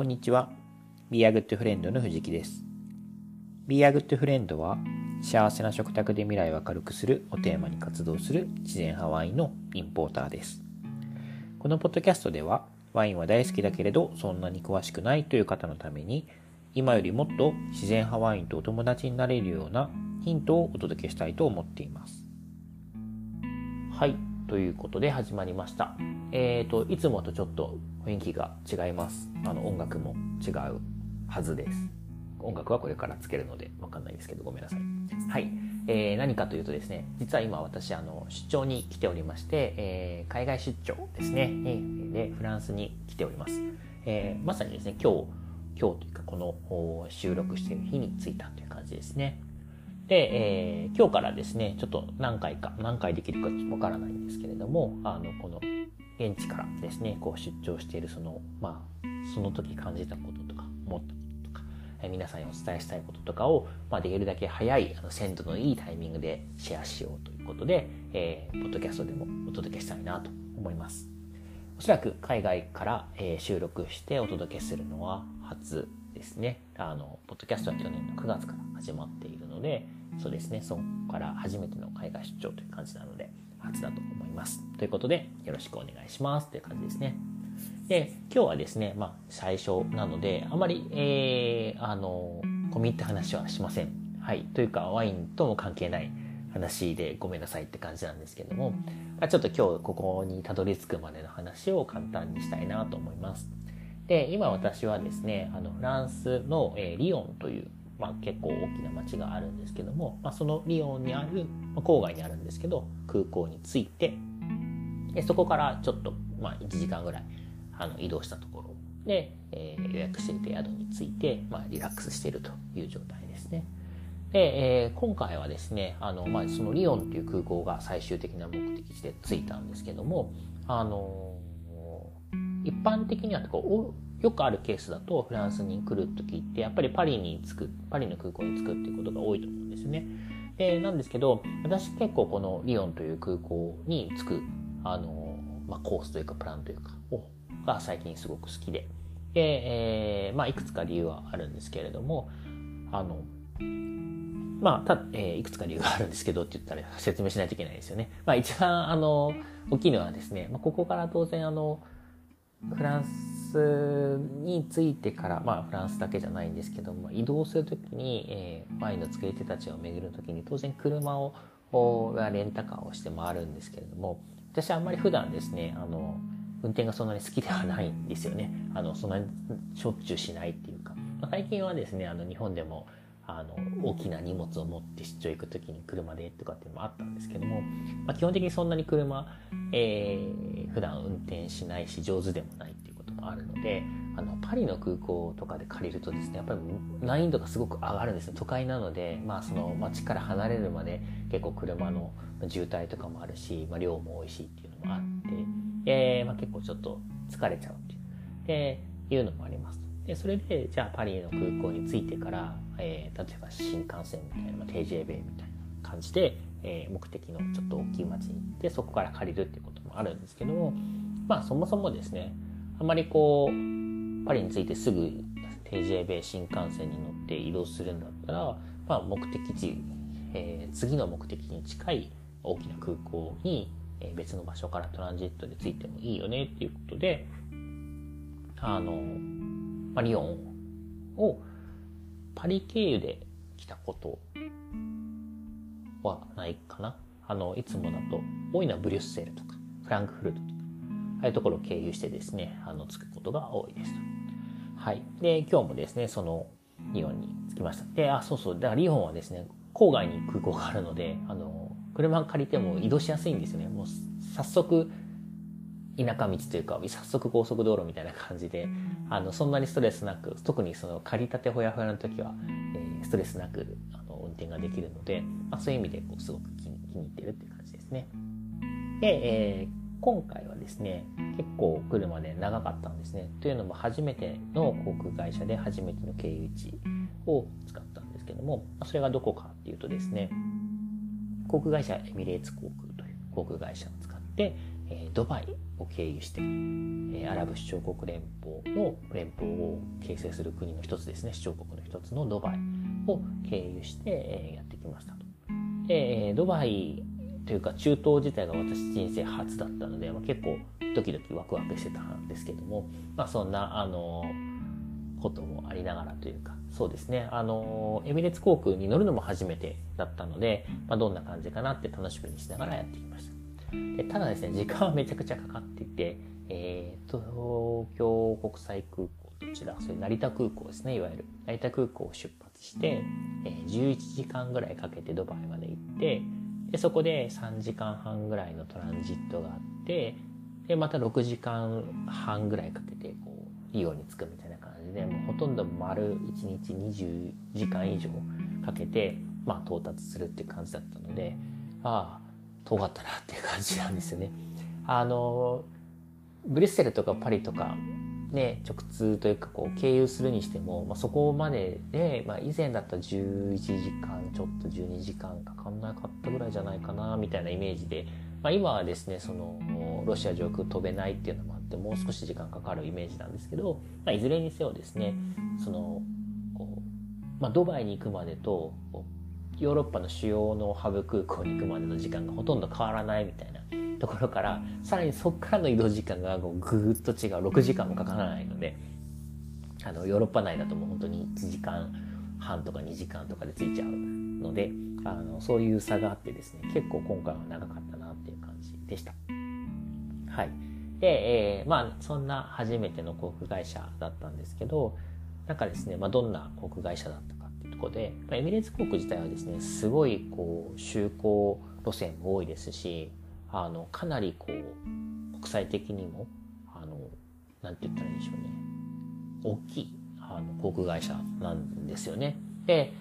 こんにちは。Be a Good Friend の藤木です。Be a Good Friend は幸せな食卓で未来を明るくするをテーマに活動する自然派ワインのインポーターです。このポッドキャストではワインは大好きだけれどそんなに詳しくないという方のために今よりもっと自然派ワインとお友達になれるようなヒントをお届けしたいと思っています。はい。ということで始まりました。えっ、ー、と、いつもとちょっと雰囲気が違います。あの、音楽も違うはずです。音楽はこれからつけるのでわかんないですけど、ごめんなさい。はい。えー、何かというとですね、実は今私、あの、出張に来ておりまして、えー、海外出張ですね、で、フランスに来ております。えー、まさにですね、今日、今日というか、この収録している日に着いたという感じですね。で、えー、今日からですね、ちょっと何回か、何回できるかわからないんですけれども、あの、この、現地からですね、こう出張しているその、まあ、その時感じたこととか、思ったこととか、えー、皆さんにお伝えしたいこととかを、まあ、できるだけ早い、あの、鮮度のいいタイミングでシェアしようということで、えー、ポッドキャストでもお届けしたいなと思います。おそらく海外から、えー、収録してお届けするのは初ですね。あの、ポッドキャストは去年の9月から始まっているので、そうですね。そこから初めての海外出張という感じなので初だと思います。ということでよろしくお願いします。という感じですね。で今日はですねまあ最初なのであまりえー、あの込み入った話はしません。はい。というかワインとも関係ない話でごめんなさいって感じなんですけども、まあ、ちょっと今日ここにたどり着くまでの話を簡単にしたいなと思います。で今私はですねあのフランスの、え、リヨンというまあ、結構大きな町があるんですけども、まあ、そのリヨンにある、まあ、郊外にあるんですけど空港に着いてでそこからちょっと、まあ、1時間ぐらいあの移動したところで、えー、予約していた宿に着いて、まあ、リラックスしているという状態ですね。で、えー、今回はですねあの、まあ、そのリヨンという空港が最終的な目的地で着いたんですけどもあの一般的にはこうよくあるケースだとフランスに来る時ってやっぱりパリに着くパリの空港に着くっていうことが多いと思うんですよね。でなんですけど私結構このリヨンという空港に着くあの、まあ、コースというかプランというかをが最近すごく好きでで、えーまあ、いくつか理由はあるんですけれどもあのまあ、た、えー、いくつか理由があるんですけどって言ったら説明しないといけないですよね。まあ一番、あの、大きいのはですね、まあ、ここから当然、あの、フランスに着いてから、まあフランスだけじゃないんですけども、移動するときに、えー、ワインの作り手たちを巡るときに当然車を、レンタカーをして回るんですけれども、私はあんまり普段ですね、あの、運転がそんなに好きではないんですよね。あの、そんなにしょっちゅうしないっていうか。まあ、最近はですね、あの、日本でも、あの大きな荷物を持って出張行く時に車でとかっていうのもあったんですけども、まあ、基本的にそんなに車、えー、普段運転しないし上手でもないっていうこともあるのであのパリの空港とかで借りるとですねやっぱり難易度がすごく上がるんですよ都会なので、まあ、その街から離れるまで結構車の渋滞とかもあるし、まあ、量も多いしっていうのもあって、えーまあ、結構ちょっと疲れちゃうっていうでいうのもあります。でそれでじゃあパリの空港に着いてから、えー、例えば新幹線みたいな、まあ、TJB みたいな感じで、えー、目的のちょっと大きい街に行ってそこから借りるっていうこともあるんですけどもまあそもそもですねあまりこうパリに着いてすぐ TJB 新幹線に乗って移動するんだったら、まあ、目的地、えー、次の目的に近い大きな空港に、え別の場所からトランジットで着いてもいいよねっていうことであのまあ、リヨンをパリ経由で来たことはないかな。あの、いつもだと多いのはブリュッセルとかフランクフルトとか、ああいうところを経由してですね、あの、着くことが多いです。はい。で、今日もですね、そのリヨンに着きました。で、あ、そうそう。だからリヨンはですね、郊外に空港があるので、あの、車借りても移動しやすいんですよね。もう早速田舎道というか早速高速道路みたいな感じであのそんなにストレスなく特にその借りたてほやほやの時は、えー、ストレスなくあの運転ができるので、まあ、そういう意味でこうすごく気に入ってるっていう感じですね。で、えー、今回はですね結構来るまで長かったんですね。というのも初めての航空会社で初めての経由地を使ったんですけどもそれがどこかっていうとですね航空会社エミレーツ航空という航空会社を使ってえ、ドバイを経由して、え、アラブ首長国連邦の連邦を形成する国の一つですね首長国の一つのドバイを経由して、え、やってきましたと。でドバイというか中東自体が私人生初だったので、まあ、結構ドキドキワクワクしてたんですけども、まあ、そんなあのこともありながらというかそうですね。あのエミレーツ航空に乗るのも初めてだったので、まあ、どんな感じかなって楽しみにしながらやってきました。でただですね時間はめちゃくちゃかかっていて、えー、東京国際空港どちらそれ成田空港ですねいわゆる。成田空港を出発して、えー、11時間ぐらいかけてドバイまで行ってでそこで3時間半ぐらいのトランジットがあってでまた6時間半ぐらいかけてこうリオンに着くみたいな感じでもうほとんど丸1日20時間以上かけて、まあ、到達するっていう感じだったのでああ遠かったなっていう感じなんですよね。あのブリュッセルとかパリとかね、直通というかこう経由するにしても、まあ、そこまでで、まあ、以前だったら11時間ちょっと12時間かかんなかったぐらいじゃないかなみたいなイメージで、まあ、今はですねそのロシア上空飛べないっていうのもあってもう少し時間かかるイメージなんですけど、まあ、いずれにせよですねそのこう、まあ、ドバイに行くまでとヨーロッパの主要のハブ空港に行くまでの時間がほとんど変わらないみたいなところからさらにそこからの移動時間がぐーっと違う6時間もかからないのであのヨーロッパ内だともう本当に1時間半とか2時間とかで着いちゃうのであのそういう差があってですね結構今回は長かったなっていう感じでした。はい。で、えー、まあそんな初めての航空会社だったんですけどなんかですね、まあ、どんな航空会社だったかっていうところで、まあ、エミレーツ航空自体はですねすごいこう就航路線も多いですしあのかなりこう国際的にもあのなんて言ったらいいんでしょうね大きいあの航空会社なんですよね。で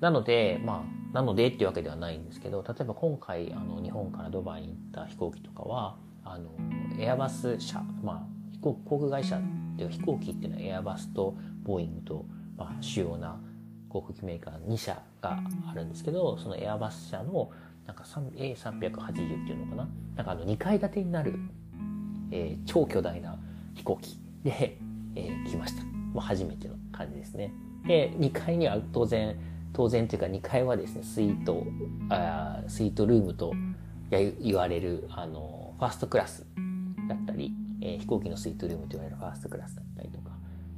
なのでまあなのでっていうわけではないんですけど例えば今回あの日本からドバイに行った飛行機とかはあのエアバス社まあ飛行航空会社っていう飛行機っていうのはエアバスとボーイングと、まあ、主要な航空機メーカー2社があるんですけどそのエアバス社のなんか A380 っていうのかな？なんかあの2階建てになる、えー、超巨大な飛行機で、えー、来ました。もう初めての感じですね。で、2階には当然、当然というか2階はですね、スイート、あスイートルームと言われる、あの、ファーストクラスだったり、えー、飛行機のスイートルームと言われるファーストクラスだったりとか、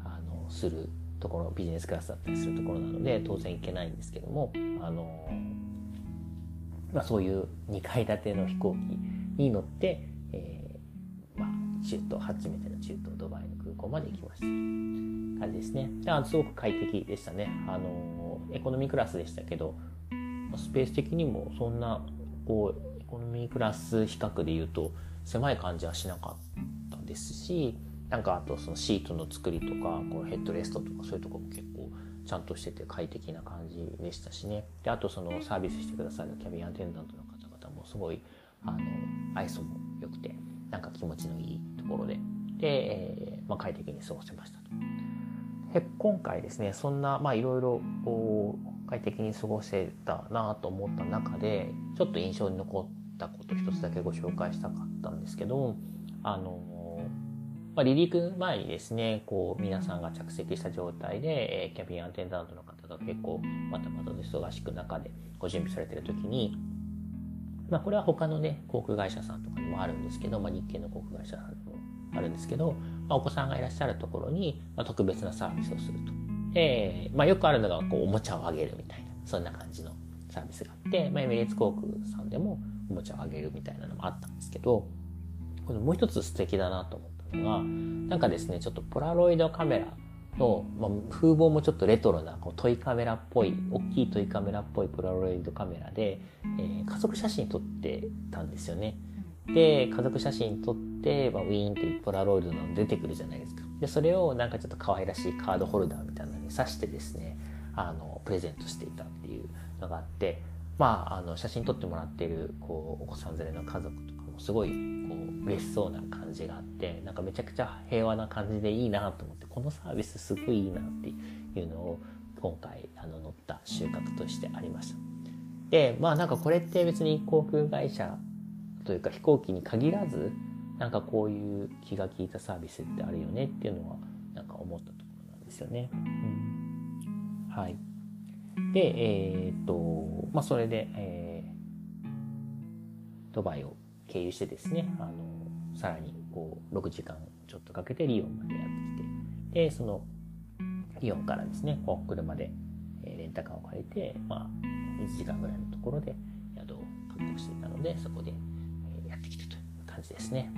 あの、するところ、ビジネスクラスだったりするところなので、当然行けないんですけども、あの、まあ、そういう2階建ての飛行機に乗って、えー、まあ、中東初めての中東ドバイの空港まで行きました。感じですね。だすごく快適でしたね。あのエコノミークラスでしたけどスペース的にもそんなこうエコノミークラス比較で言うと狭い感じはしなかったですしなんかあとそのシートの作りとかこうヘッドレストとかそういうとこも結構ちゃんとしてて快適な感じでしたしね。であとそのサービスしてくださるキャビンアテンダントの方々もすごいあの愛想も良くてなんか気持ちのいいところで。で、えー、まあ、快適に過ごせましたと。で今回ですねそんなまあいろいろ快適に過ごせたなと思った中でちょっと印象に残ったこと一つだけご紹介したかったんですけどあのまあ、離陸前にですね、こう、皆さんが着席した状態で、えー、キャビンアテンダントの方が結構、またまた忙しく中でご準備されてる時に、まあ、これは他のね、航空会社さんとかにもあるんですけど、まあ、日系の航空会社さんにもあるんですけど、まあ、お子さんがいらっしゃるところに、まあ、特別なサービスをすると。えー、まあ、よくあるのが、こう、おもちゃをあげるみたいな、そんな感じのサービスがあって、まあ、エミレーツ航空さんでもおもちゃをあげるみたいなのもあったんですけど、これもう一つ素敵だなと思って、がなんかですねちょっとポラロイドカメラの、まあ、風貌もちょっとレトロなこうトイカメラっぽい大きいトイカメラっぽいポラロイドカメラで、えー、家族写真撮ってたんですよね。で家族写真撮って、まあ、ウィーンっていうポラロイドの出てくるじゃないですか。でそれをなんかちょっと可愛らしいカードホルダーみたいなのに挿してですねあのプレゼントしていたっていうのがあってまああの写真撮ってもらってるこうお子さん連れの家族とかもすごい嬉しそうな感じがあってなんかめちゃくちゃ平和な感じでいいなと思ってこのサービスすごいいいなっていうのを今回あの乗った収穫としてありました。でまあなんかこれって別に航空会社というか飛行機に限らずなんかこういう気が利いたサービスってあるよねっていうのはなんか思ったところなんですよね。うん、はいでえー、っとまあそれで、えー、ドバイを経由してですねあのさらにこう6時間ちょっとかけてリヨンまでやってきてでそのリヨンからですねこう車でレンタカーを借りて、まあ、1時間ぐらいのところで宿を確保していたのでそこでやってきたという感じですね。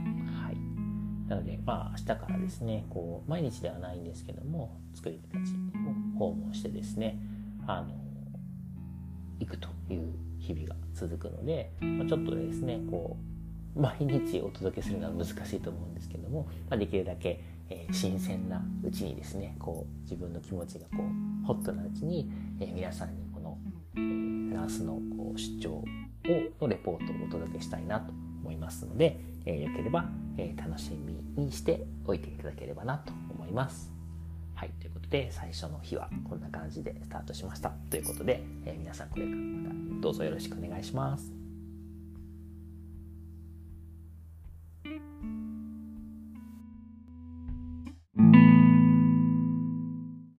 はいなので、まあ、明日からですね、こう、毎日ではないんですけども、作り手たちを訪問してですね、あの、行くという日々が続くので、まあ、ちょっとですね、こう、毎日お届けするのは難しいと思うんですけども、まあ、できるだけ、えー、新鮮なうちにですね、こう、自分の気持ちがこう、ホットなうちに、えー、皆さんにこの、えー、フランスのこう出張をのレポートをお届けしたいなと思いますので、えー、よければ、えー、楽しみにしておいていただければなと思います。はい、ということで最初の日はこんな感じでスタートしました。ということで、え、皆さんこれからまたどうぞよろしくお願いします。